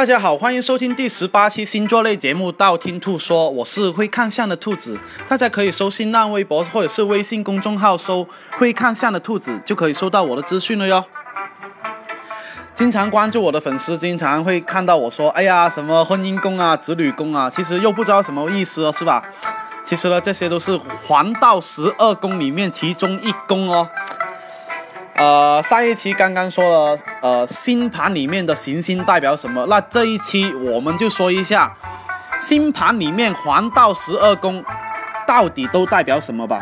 大家好，欢迎收听第十八期星座类节目《道听途说》，我是会看相的兔子。大家可以搜新浪微博或者是微信公众号搜“会看相的兔子”，就可以收到我的资讯了哟。经常关注我的粉丝，经常会看到我说：“哎呀，什么婚姻宫啊、子女宫啊，其实又不知道什么意思了，是吧？”其实呢，这些都是黄道十二宫里面其中一宫哦。呃，上一期刚刚说了，呃，星盘里面的行星代表什么？那这一期我们就说一下，星盘里面黄道十二宫到底都代表什么吧。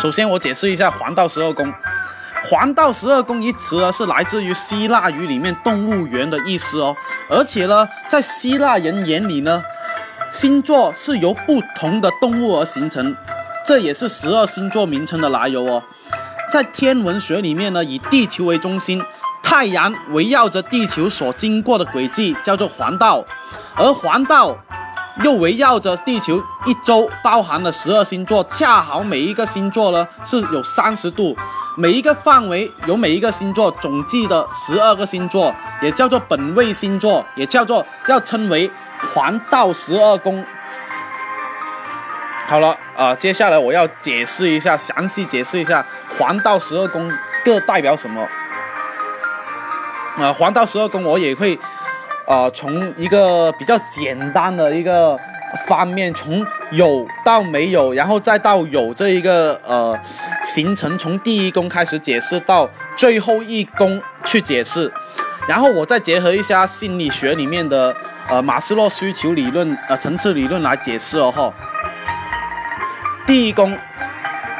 首先我解释一下黄道十二宫，黄道十二宫一词呢是来自于希腊语里面动物园的意思哦，而且呢，在希腊人眼里呢，星座是由不同的动物而形成，这也是十二星座名称的来由哦。在天文学里面呢，以地球为中心，太阳围绕着地球所经过的轨迹叫做黄道，而黄道又围绕着地球一周，包含了十二星座，恰好每一个星座呢是有三十度，每一个范围有每一个星座总计的十二个星座，也叫做本位星座，也叫做要称为黄道十二宫。好了啊，接下来我要解释一下，详细解释一下黄道十二宫各代表什么。啊，黄道十二宫我也会，啊，从一个比较简单的一个方面，从有到没有，然后再到有这一个呃形成，从第一宫开始解释到最后一宫去解释，然后我再结合一下心理学里面的呃马斯洛需求理论呃层次理论来解释哦哈。第一宫，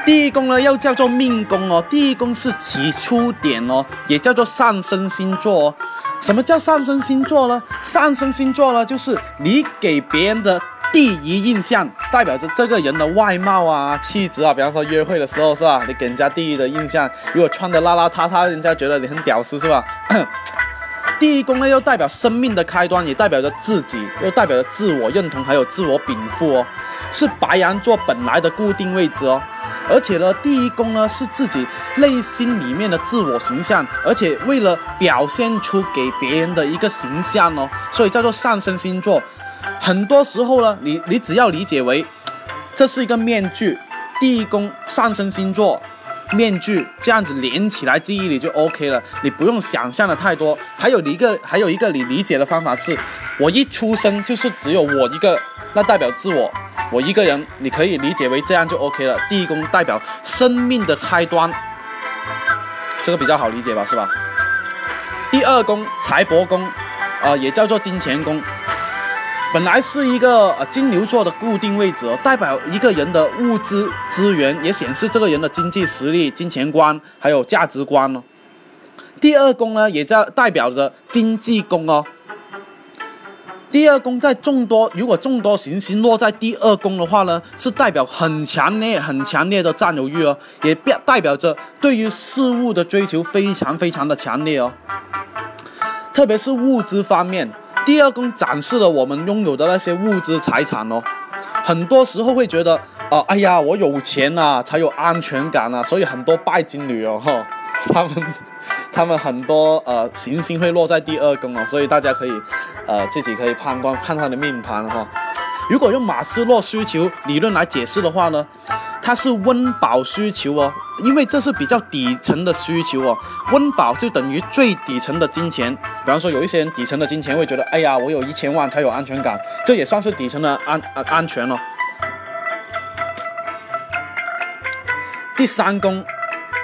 第一宫呢又叫做命宫哦。第一宫是起初点哦，也叫做上升星座哦。什么叫上升星座呢？上升星座呢，就是你给别人的第一印象，代表着这个人的外貌啊、气质啊。比方说约会的时候是吧？你给人家第一的印象，如果穿的邋邋遢遢，人家觉得你很屌丝是吧？第一宫呢又代表生命的开端，也代表着自己，又代表着自我认同，还有自我禀赋哦。是白羊座本来的固定位置哦，而且呢，第一宫呢是自己内心里面的自我形象，而且为了表现出给别人的一个形象哦，所以叫做上升星座。很多时候呢，你你只要理解为这是一个面具，第一宫上升星座面具这样子连起来记忆里就 OK 了，你不用想象的太多。还有一个还有一个你理解的方法是，我一出生就是只有我一个，那代表自我。我一个人，你可以理解为这样就 OK 了。第一宫代表生命的开端，这个比较好理解吧，是吧？第二宫财帛宫，呃，也叫做金钱宫，本来是一个呃金牛座的固定位置，代表一个人的物资资源，也显示这个人的经济实力、金钱观还有价值观哦。第二宫呢，也叫代表着经济宫哦。第二宫在众多，如果众多行星落在第二宫的话呢，是代表很强烈、很强烈的占有欲哦，也表代表着对于事物的追求非常非常的强烈哦。特别是物资方面，第二宫展示了我们拥有的那些物资财产哦。很多时候会觉得，哦，哎呀，我有钱呐，才有安全感啊，所以很多拜金女哦，哈，他们。他们很多呃行星会落在第二宫哦，所以大家可以，呃自己可以判断看他的命盘哈。如果用马斯洛需求理论来解释的话呢，它是温饱需求哦，因为这是比较底层的需求哦。温饱就等于最底层的金钱。比方说有一些人底层的金钱会觉得，哎呀，我有一千万才有安全感，这也算是底层的安呃安全了。第三宫。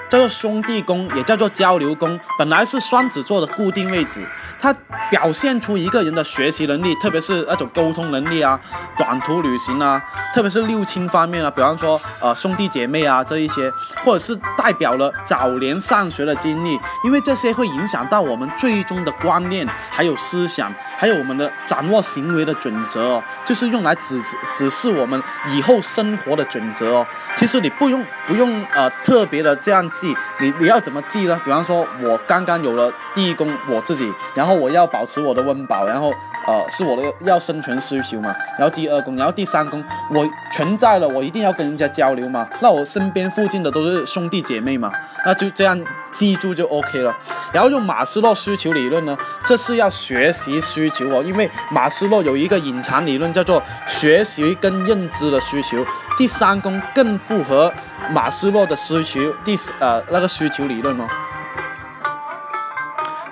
叫做兄弟宫，也叫做交流宫，本来是双子座的固定位置，它表现出一个人的学习能力，特别是那种沟通能力啊，短途旅行啊，特别是六亲方面啊，比方说呃兄弟姐妹啊这一些，或者是代表了早年上学的经历，因为这些会影响到我们最终的观念还有思想。还有我们的掌握行为的准则，就是用来指指示我们以后生活的准则哦。其实你不用不用呃特别的这样记，你你要怎么记呢？比方说，我刚刚有了第一宫我自己，然后我要保持我的温饱，然后呃是我的要生存需求嘛。然后第二宫，然后第三宫，我存在了，我一定要跟人家交流嘛。那我身边附近的都是兄弟姐妹嘛。那就这样记住就 OK 了。然后用马斯洛需求理论呢，这是要学习需求哦，因为马斯洛有一个隐藏理论叫做学习跟认知的需求。第三宫更符合马斯洛的需求，第呃那个需求理论哦。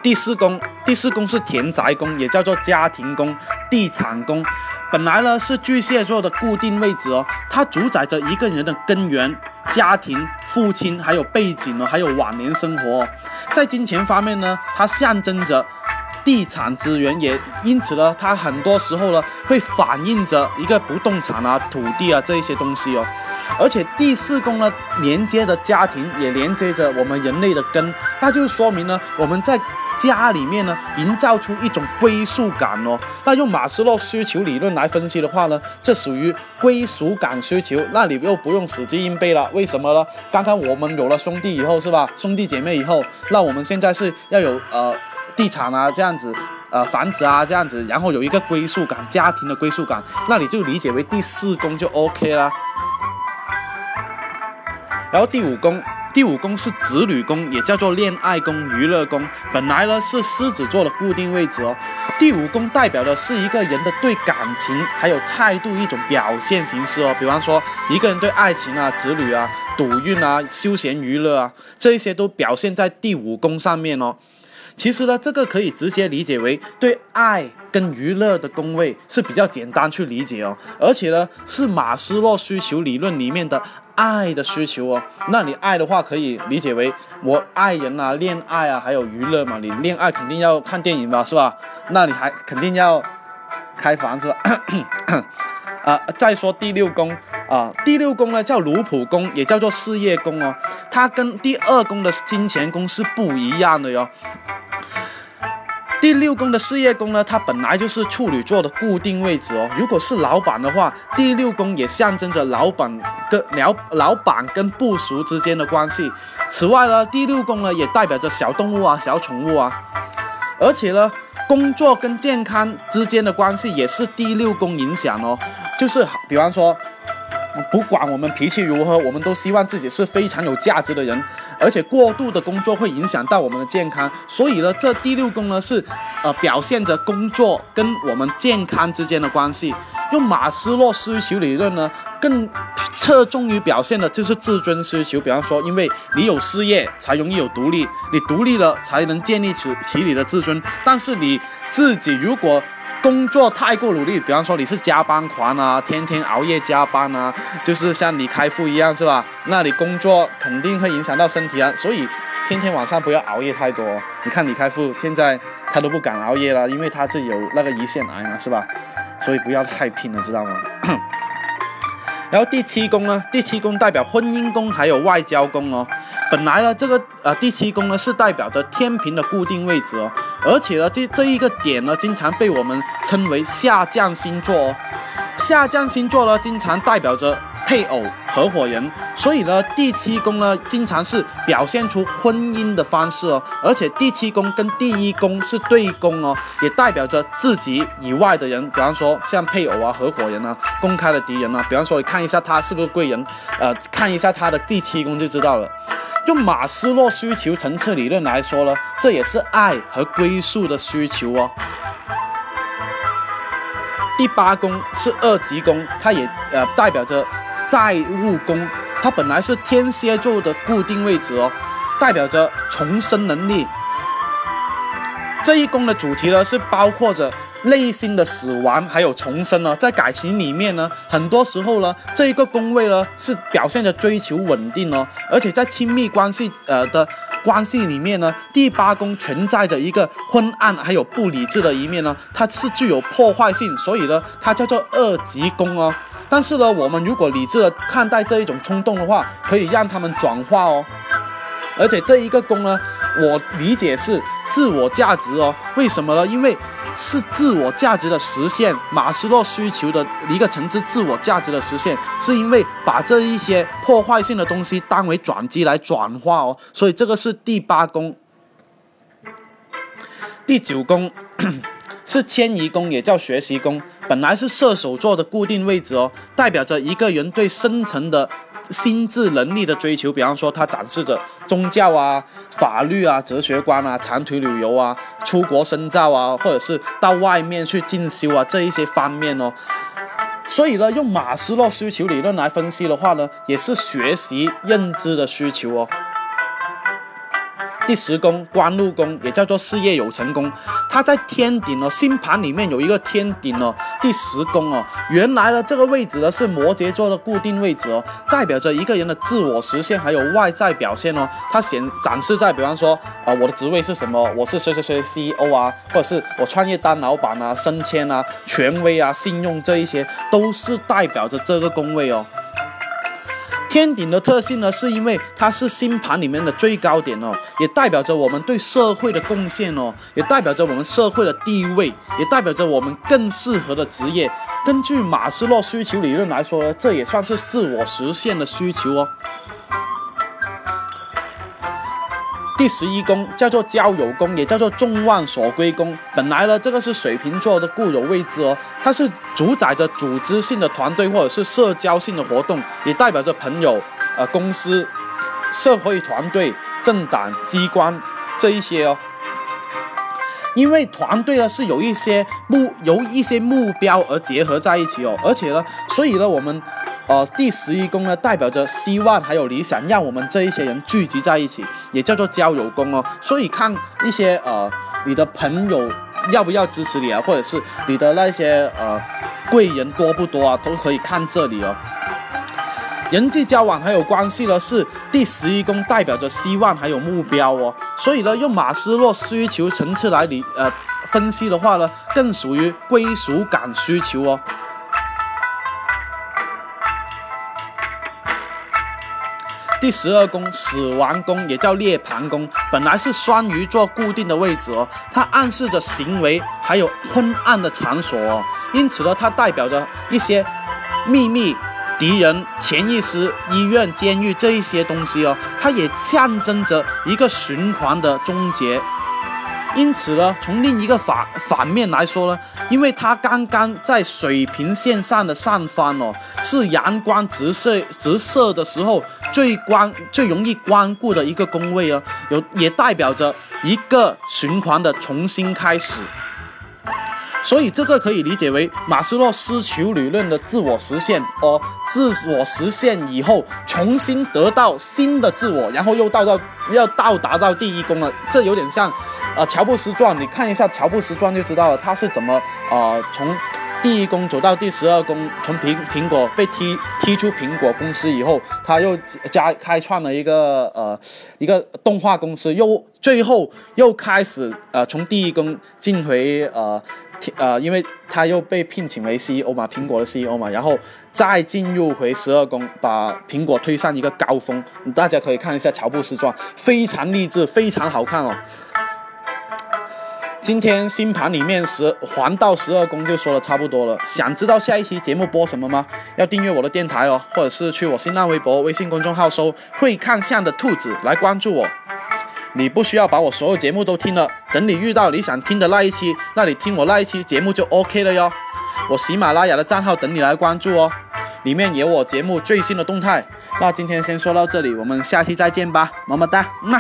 第四宫，第四宫是田宅宫，也叫做家庭宫、地产宫。本来呢是巨蟹座的固定位置哦，它主宰着一个人的根源、家庭、父亲，还有背景呢，还有晚年生活。在金钱方面呢，它象征着地产资源，也因此呢，它很多时候呢会反映着一个不动产啊、土地啊这一些东西哦。而且第四宫呢连接着家庭，也连接着我们人类的根，那就说明呢我们在。家里面呢，营造出一种归属感哦。那用马斯洛需求理论来分析的话呢，这属于归属感需求。那你又不用死记硬背了，为什么呢？刚刚我们有了兄弟以后是吧？兄弟姐妹以后，那我们现在是要有呃地产啊这样子，呃房子啊这样子，然后有一个归属感，家庭的归属感，那你就理解为第四宫就 OK 了。然后第五宫。第五宫是子女宫，也叫做恋爱宫、娱乐宫。本来呢是狮子座的固定位置哦。第五宫代表的是一个人的对感情还有态度一种表现形式哦。比方说一个人对爱情啊、子女啊、赌运啊、休闲娱乐啊，这一些都表现在第五宫上面哦。其实呢，这个可以直接理解为对爱跟娱乐的宫位是比较简单去理解哦。而且呢，是马斯洛需求理论里面的。爱的需求哦，那你爱的话可以理解为我爱人啊，恋爱啊，还有娱乐嘛。你恋爱肯定要看电影吧，是吧？那你还肯定要开房是吧？啊，再说第六宫啊，第六宫呢叫卢普宫，也叫做事业宫哦，它跟第二宫的金钱宫是不一样的哟。第六宫的事业宫呢，它本来就是处女座的固定位置哦。如果是老板的话，第六宫也象征着老板跟老老板跟部属之间的关系。此外呢，第六宫呢也代表着小动物啊、小宠物啊。而且呢，工作跟健康之间的关系也是第六宫影响哦。就是比方说，不管我们脾气如何，我们都希望自己是非常有价值的人。而且过度的工作会影响到我们的健康，所以呢，这第六宫呢是，呃，表现着工作跟我们健康之间的关系。用马斯洛需求理论呢，更侧重于表现的就是自尊需求。比方说，因为你有事业，才容易有独立，你独立了才能建立起起你的自尊。但是你自己如果工作太过努力，比方说你是加班狂啊，天天熬夜加班啊，就是像李开复一样，是吧？那你工作肯定会影响到身体啊，所以天天晚上不要熬夜太多。你看李开复现在他都不敢熬夜了，因为他是有那个胰腺癌嘛，是吧？所以不要太拼了，知道吗？然后第七宫呢？第七宫代表婚姻宫还有外交宫哦。本来呢，这个呃第七宫呢是代表着天平的固定位置哦。而且呢，这这一个点呢，经常被我们称为下降星座哦。下降星座呢，经常代表着配偶、合伙人，所以呢，第七宫呢，经常是表现出婚姻的方式哦。而且第七宫跟第一宫是对宫哦，也代表着自己以外的人，比方说像配偶啊、合伙人啊、公开的敌人啊。比方说，你看一下他是不是贵人，呃，看一下他的第七宫就知道了。用马斯洛需求层次理论来说呢，这也是爱和归宿的需求哦。第八宫是二级宫，它也呃代表着债务宫，它本来是天蝎座的固定位置哦，代表着重生能力。这一宫的主题呢是包括着。内心的死亡还有重生呢，在感情里面呢，很多时候呢，这一个宫位呢是表现着追求稳定哦，而且在亲密关系呃的关系里面呢，第八宫存在着一个昏暗还有不理智的一面呢，它是具有破坏性，所以呢，它叫做二级宫哦。但是呢，我们如果理智的看待这一种冲动的话，可以让他们转化哦。而且这一个宫呢，我理解是自我价值哦，为什么呢？因为是自我价值的实现，马斯洛需求的一个层次。自我价值的实现，是因为把这一些破坏性的东西当为转机来转化哦。所以这个是第八宫，第九宫 是迁移宫，也叫学习宫。本来是射手座的固定位置哦，代表着一个人对深层的心智能力的追求，比方说它展示着宗教啊、法律啊、哲学观啊、长途旅游啊、出国深造啊，或者是到外面去进修啊这一些方面哦。所以呢，用马斯洛需求理论来分析的话呢，也是学习认知的需求哦。第十宫官禄宫也叫做事业有成宫，它在天顶哦，星盘里面有一个天顶哦，第十宫哦，原来呢这个位置呢是摩羯座的固定位置哦，代表着一个人的自我实现还有外在表现哦，它显展示在比方说啊我的职位是什么，我是谁谁谁 CEO 啊，或者是我创业当老板啊，升迁啊，权威啊，信用这一些都是代表着这个宫位哦。天顶的特性呢，是因为它是星盘里面的最高点哦，也代表着我们对社会的贡献哦，也代表着我们社会的地位，也代表着我们更适合的职业。根据马斯洛需求理论来说呢，这也算是自我实现的需求哦。第十一宫叫做交友宫，也叫做众望所归宫。本来呢，这个是水瓶座的固有位置哦，它是主宰着组织性的团队或者是社交性的活动，也代表着朋友、呃公司、社会团队、政党、机关这一些哦。因为团队呢是有一些目由一些目标而结合在一起哦，而且呢，所以呢我们。呃，第十一宫呢，代表着希望还有理想，让我们这一些人聚集在一起，也叫做交友宫哦。所以看一些呃，你的朋友要不要支持你啊，或者是你的那些呃贵人多不多啊，都可以看这里哦。人际交往还有关系呢，是第十一宫代表着希望还有目标哦。所以呢，用马斯洛需求层次来理呃分析的话呢，更属于归属感需求哦。第十二宫死亡宫也叫涅槃宫，本来是双鱼座固定的位置哦，它暗示着行为还有昏暗的场所哦，因此呢，它代表着一些秘密、敌人、潜意识、医院、监狱这一些东西哦，它也象征着一个循环的终结。因此呢，从另一个反反面来说呢，因为它刚刚在水平线上的上方哦，是阳光直射直射的时候最光最容易光顾的一个宫位哦，有也代表着一个循环的重新开始。所以这个可以理解为马斯洛需求理论的自我实现哦，自我实现以后重新得到新的自我，然后又到到要到达到第一宫了，这有点像。啊，乔布斯传，你看一下乔布斯传就知道了，他是怎么啊从第一宫走到第十二宫，从苹苹果被踢踢出苹果公司以后，他又加开创了一个呃一个动画公司，又最后又开始呃从第一宫进回呃呃，因为他又被聘请为 CEO 嘛，苹果的 CEO 嘛，然后再进入回十二宫，把苹果推上一个高峰。大家可以看一下乔布斯传，非常励志，非常好看哦。今天星盘里面十黄道十二宫就说的差不多了。想知道下一期节目播什么吗？要订阅我的电台哦，或者是去我新浪微博、微信公众号搜“会看相的兔子”来关注我。你不需要把我所有节目都听了，等你遇到你想听的那一期，那你听我那一期节目就 OK 了哟。我喜马拉雅的账号等你来关注哦，里面有我节目最新的动态。那今天先说到这里，我们下期再见吧，么么哒，么。